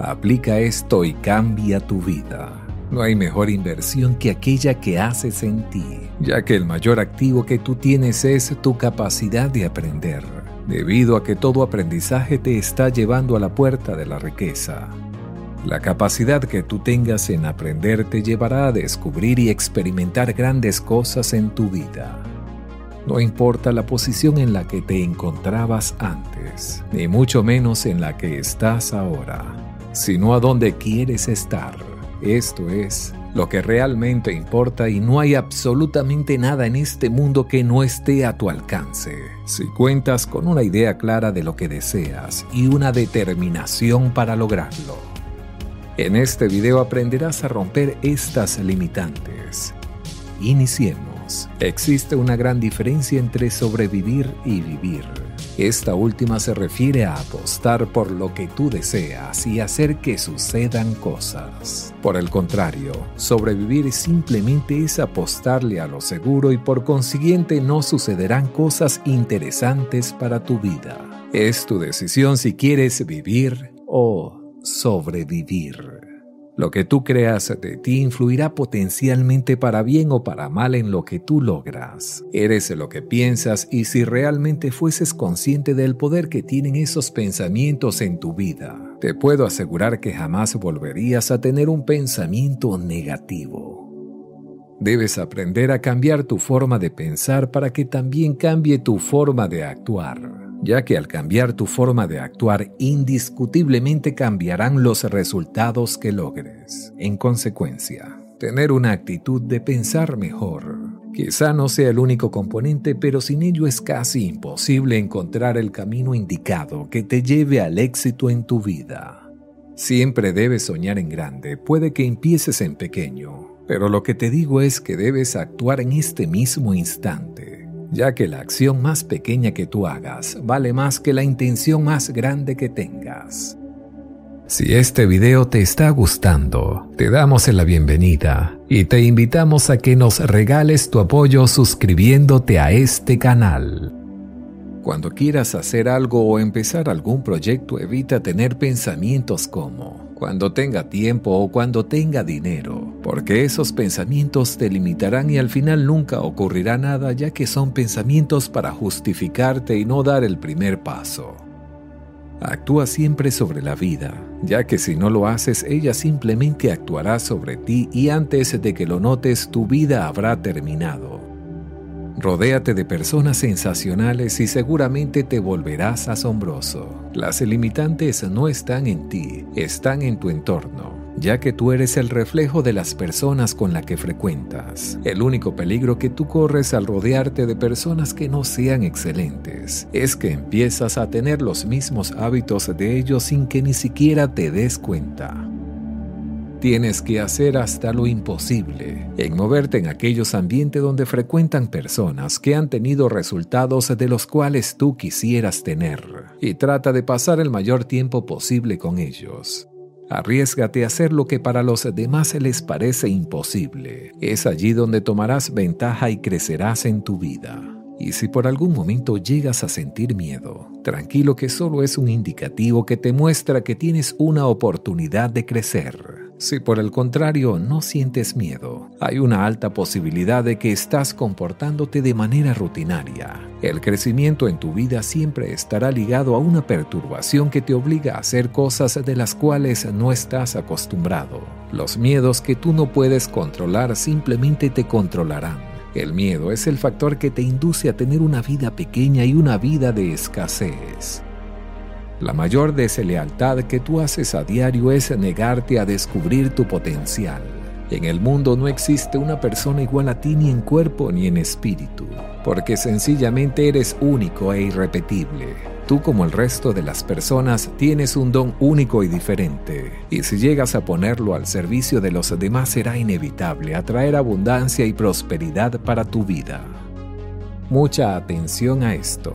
Aplica esto y cambia tu vida. No hay mejor inversión que aquella que haces en ti, ya que el mayor activo que tú tienes es tu capacidad de aprender, debido a que todo aprendizaje te está llevando a la puerta de la riqueza. La capacidad que tú tengas en aprender te llevará a descubrir y experimentar grandes cosas en tu vida. No importa la posición en la que te encontrabas antes, ni mucho menos en la que estás ahora, sino a dónde quieres estar. Esto es lo que realmente importa y no hay absolutamente nada en este mundo que no esté a tu alcance. Si cuentas con una idea clara de lo que deseas y una determinación para lograrlo. En este video aprenderás a romper estas limitantes. Iniciemos. Existe una gran diferencia entre sobrevivir y vivir. Esta última se refiere a apostar por lo que tú deseas y hacer que sucedan cosas. Por el contrario, sobrevivir simplemente es apostarle a lo seguro y por consiguiente no sucederán cosas interesantes para tu vida. Es tu decisión si quieres vivir o sobrevivir. Lo que tú creas de ti influirá potencialmente para bien o para mal en lo que tú logras. Eres lo que piensas y si realmente fueses consciente del poder que tienen esos pensamientos en tu vida, te puedo asegurar que jamás volverías a tener un pensamiento negativo. Debes aprender a cambiar tu forma de pensar para que también cambie tu forma de actuar ya que al cambiar tu forma de actuar indiscutiblemente cambiarán los resultados que logres. En consecuencia, tener una actitud de pensar mejor. Quizá no sea el único componente, pero sin ello es casi imposible encontrar el camino indicado que te lleve al éxito en tu vida. Siempre debes soñar en grande, puede que empieces en pequeño, pero lo que te digo es que debes actuar en este mismo instante ya que la acción más pequeña que tú hagas vale más que la intención más grande que tengas. Si este video te está gustando, te damos la bienvenida y te invitamos a que nos regales tu apoyo suscribiéndote a este canal. Cuando quieras hacer algo o empezar algún proyecto, evita tener pensamientos como cuando tenga tiempo o cuando tenga dinero, porque esos pensamientos te limitarán y al final nunca ocurrirá nada ya que son pensamientos para justificarte y no dar el primer paso. Actúa siempre sobre la vida, ya que si no lo haces ella simplemente actuará sobre ti y antes de que lo notes tu vida habrá terminado. Rodéate de personas sensacionales y seguramente te volverás asombroso. Las limitantes no están en ti, están en tu entorno, ya que tú eres el reflejo de las personas con las que frecuentas. El único peligro que tú corres al rodearte de personas que no sean excelentes es que empiezas a tener los mismos hábitos de ellos sin que ni siquiera te des cuenta. Tienes que hacer hasta lo imposible en moverte en aquellos ambientes donde frecuentan personas que han tenido resultados de los cuales tú quisieras tener y trata de pasar el mayor tiempo posible con ellos. Arriesgate a hacer lo que para los demás les parece imposible. Es allí donde tomarás ventaja y crecerás en tu vida. Y si por algún momento llegas a sentir miedo, tranquilo que solo es un indicativo que te muestra que tienes una oportunidad de crecer. Si por el contrario no sientes miedo, hay una alta posibilidad de que estás comportándote de manera rutinaria. El crecimiento en tu vida siempre estará ligado a una perturbación que te obliga a hacer cosas de las cuales no estás acostumbrado. Los miedos que tú no puedes controlar simplemente te controlarán. El miedo es el factor que te induce a tener una vida pequeña y una vida de escasez. La mayor deslealtad que tú haces a diario es negarte a descubrir tu potencial. En el mundo no existe una persona igual a ti ni en cuerpo ni en espíritu, porque sencillamente eres único e irrepetible. Tú como el resto de las personas tienes un don único y diferente, y si llegas a ponerlo al servicio de los demás será inevitable atraer abundancia y prosperidad para tu vida. Mucha atención a esto.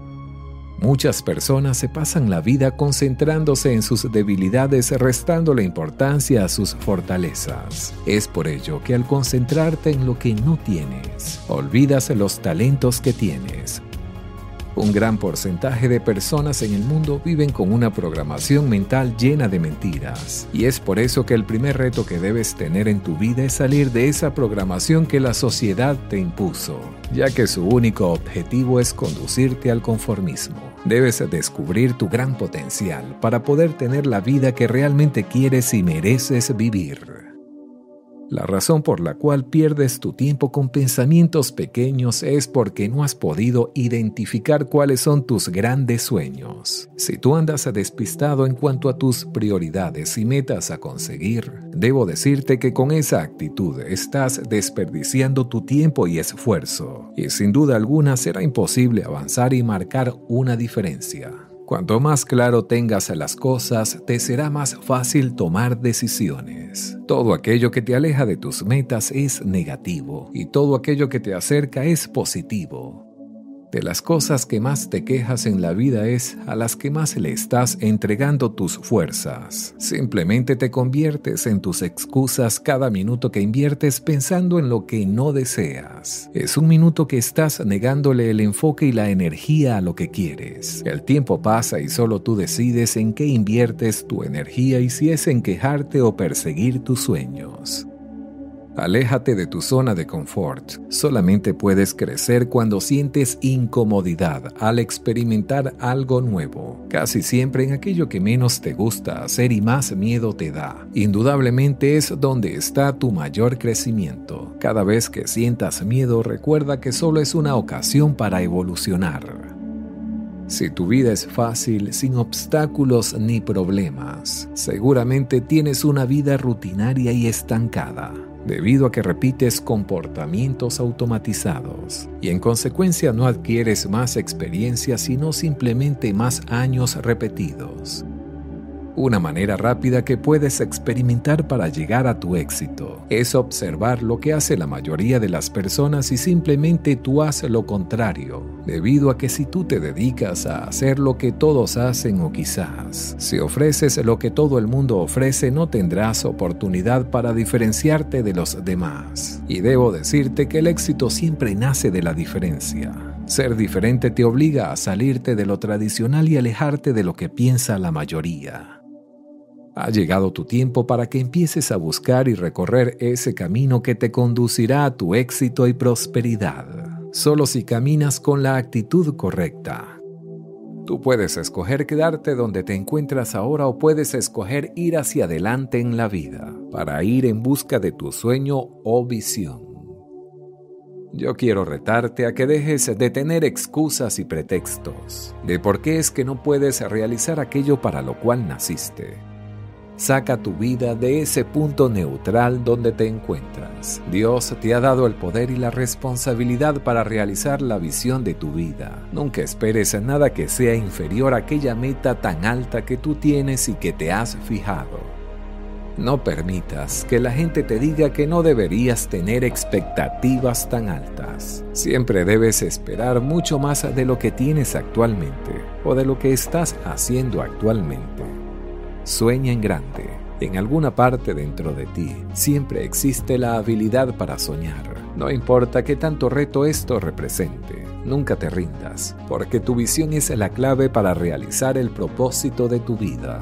Muchas personas se pasan la vida concentrándose en sus debilidades restando la importancia a sus fortalezas. Es por ello que al concentrarte en lo que no tienes, olvidas los talentos que tienes un gran porcentaje de personas en el mundo viven con una programación mental llena de mentiras. Y es por eso que el primer reto que debes tener en tu vida es salir de esa programación que la sociedad te impuso, ya que su único objetivo es conducirte al conformismo. Debes descubrir tu gran potencial para poder tener la vida que realmente quieres y mereces vivir. La razón por la cual pierdes tu tiempo con pensamientos pequeños es porque no has podido identificar cuáles son tus grandes sueños. Si tú andas despistado en cuanto a tus prioridades y metas a conseguir, debo decirte que con esa actitud estás desperdiciando tu tiempo y esfuerzo, y sin duda alguna será imposible avanzar y marcar una diferencia. Cuanto más claro tengas las cosas, te será más fácil tomar decisiones. Todo aquello que te aleja de tus metas es negativo y todo aquello que te acerca es positivo. De las cosas que más te quejas en la vida es a las que más le estás entregando tus fuerzas. Simplemente te conviertes en tus excusas cada minuto que inviertes pensando en lo que no deseas. Es un minuto que estás negándole el enfoque y la energía a lo que quieres. El tiempo pasa y solo tú decides en qué inviertes tu energía y si es en quejarte o perseguir tus sueños. Aléjate de tu zona de confort. Solamente puedes crecer cuando sientes incomodidad al experimentar algo nuevo, casi siempre en aquello que menos te gusta hacer y más miedo te da. Indudablemente es donde está tu mayor crecimiento. Cada vez que sientas miedo, recuerda que solo es una ocasión para evolucionar. Si tu vida es fácil, sin obstáculos ni problemas, seguramente tienes una vida rutinaria y estancada debido a que repites comportamientos automatizados y en consecuencia no adquieres más experiencia sino simplemente más años repetidos. Una manera rápida que puedes experimentar para llegar a tu éxito es observar lo que hace la mayoría de las personas y simplemente tú haces lo contrario, debido a que si tú te dedicas a hacer lo que todos hacen o quizás si ofreces lo que todo el mundo ofrece no tendrás oportunidad para diferenciarte de los demás. Y debo decirte que el éxito siempre nace de la diferencia. Ser diferente te obliga a salirte de lo tradicional y alejarte de lo que piensa la mayoría. Ha llegado tu tiempo para que empieces a buscar y recorrer ese camino que te conducirá a tu éxito y prosperidad, solo si caminas con la actitud correcta. Tú puedes escoger quedarte donde te encuentras ahora o puedes escoger ir hacia adelante en la vida para ir en busca de tu sueño o visión. Yo quiero retarte a que dejes de tener excusas y pretextos de por qué es que no puedes realizar aquello para lo cual naciste. Saca tu vida de ese punto neutral donde te encuentras. Dios te ha dado el poder y la responsabilidad para realizar la visión de tu vida. Nunca esperes nada que sea inferior a aquella meta tan alta que tú tienes y que te has fijado. No permitas que la gente te diga que no deberías tener expectativas tan altas. Siempre debes esperar mucho más de lo que tienes actualmente o de lo que estás haciendo actualmente. Sueña en grande. En alguna parte dentro de ti siempre existe la habilidad para soñar. No importa qué tanto reto esto represente, nunca te rindas, porque tu visión es la clave para realizar el propósito de tu vida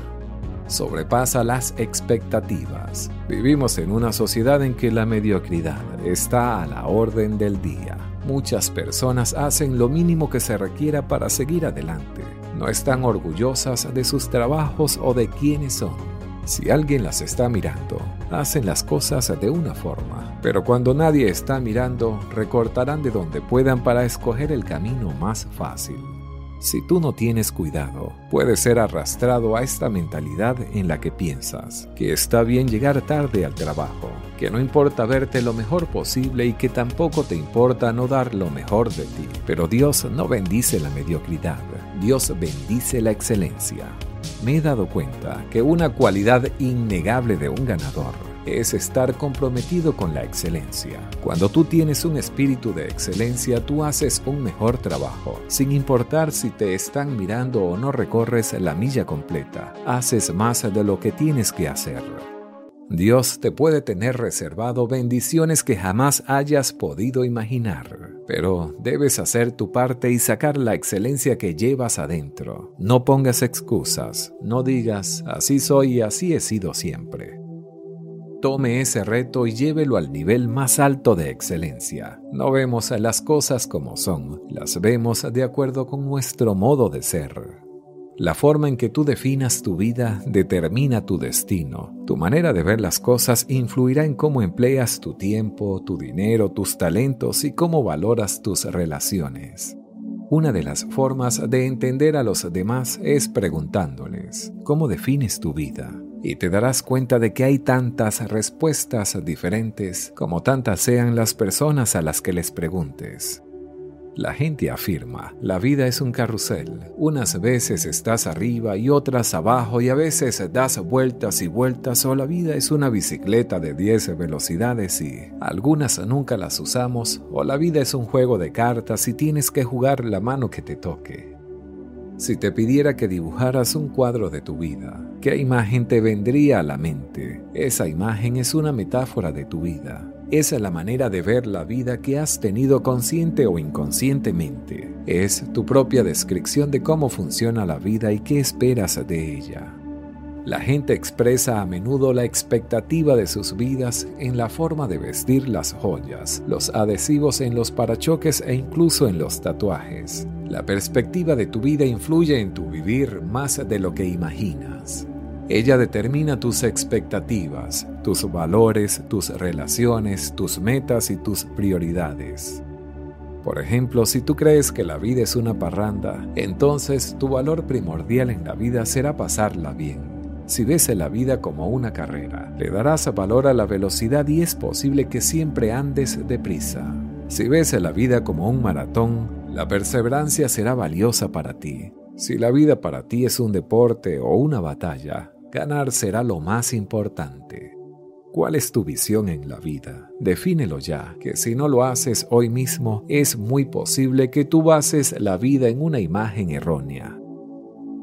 sobrepasa las expectativas. Vivimos en una sociedad en que la mediocridad está a la orden del día. Muchas personas hacen lo mínimo que se requiera para seguir adelante. No están orgullosas de sus trabajos o de quiénes son. Si alguien las está mirando, hacen las cosas de una forma, pero cuando nadie está mirando, recortarán de donde puedan para escoger el camino más fácil. Si tú no tienes cuidado, puedes ser arrastrado a esta mentalidad en la que piensas que está bien llegar tarde al trabajo, que no importa verte lo mejor posible y que tampoco te importa no dar lo mejor de ti. Pero Dios no bendice la mediocridad, Dios bendice la excelencia. Me he dado cuenta que una cualidad innegable de un ganador es estar comprometido con la excelencia. Cuando tú tienes un espíritu de excelencia, tú haces un mejor trabajo. Sin importar si te están mirando o no recorres la milla completa, haces más de lo que tienes que hacer. Dios te puede tener reservado bendiciones que jamás hayas podido imaginar, pero debes hacer tu parte y sacar la excelencia que llevas adentro. No pongas excusas, no digas, así soy y así he sido siempre. Tome ese reto y llévelo al nivel más alto de excelencia. No vemos las cosas como son, las vemos de acuerdo con nuestro modo de ser. La forma en que tú definas tu vida determina tu destino. Tu manera de ver las cosas influirá en cómo empleas tu tiempo, tu dinero, tus talentos y cómo valoras tus relaciones. Una de las formas de entender a los demás es preguntándoles, ¿cómo defines tu vida? y te darás cuenta de que hay tantas respuestas diferentes como tantas sean las personas a las que les preguntes. La gente afirma, la vida es un carrusel. Unas veces estás arriba y otras abajo y a veces das vueltas y vueltas o la vida es una bicicleta de 10 velocidades y algunas nunca las usamos o la vida es un juego de cartas y tienes que jugar la mano que te toque. Si te pidiera que dibujaras un cuadro de tu vida, ¿qué imagen te vendría a la mente? Esa imagen es una metáfora de tu vida. Esa es la manera de ver la vida que has tenido consciente o inconscientemente. Es tu propia descripción de cómo funciona la vida y qué esperas de ella. La gente expresa a menudo la expectativa de sus vidas en la forma de vestir las joyas, los adhesivos en los parachoques e incluso en los tatuajes. La perspectiva de tu vida influye en tu vivir más de lo que imaginas. Ella determina tus expectativas, tus valores, tus relaciones, tus metas y tus prioridades. Por ejemplo, si tú crees que la vida es una parranda, entonces tu valor primordial en la vida será pasarla bien. Si ves la vida como una carrera, le darás valor a la velocidad y es posible que siempre andes deprisa. Si ves la vida como un maratón, la perseverancia será valiosa para ti. Si la vida para ti es un deporte o una batalla, ganar será lo más importante. ¿Cuál es tu visión en la vida? Defínelo ya, que si no lo haces hoy mismo, es muy posible que tú bases la vida en una imagen errónea.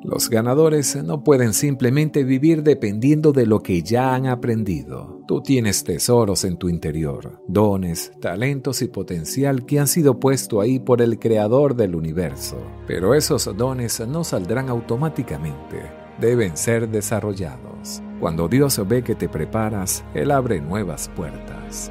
Los ganadores no pueden simplemente vivir dependiendo de lo que ya han aprendido. Tú tienes tesoros en tu interior, dones, talentos y potencial que han sido puestos ahí por el creador del universo. Pero esos dones no saldrán automáticamente, deben ser desarrollados. Cuando Dios ve que te preparas, Él abre nuevas puertas.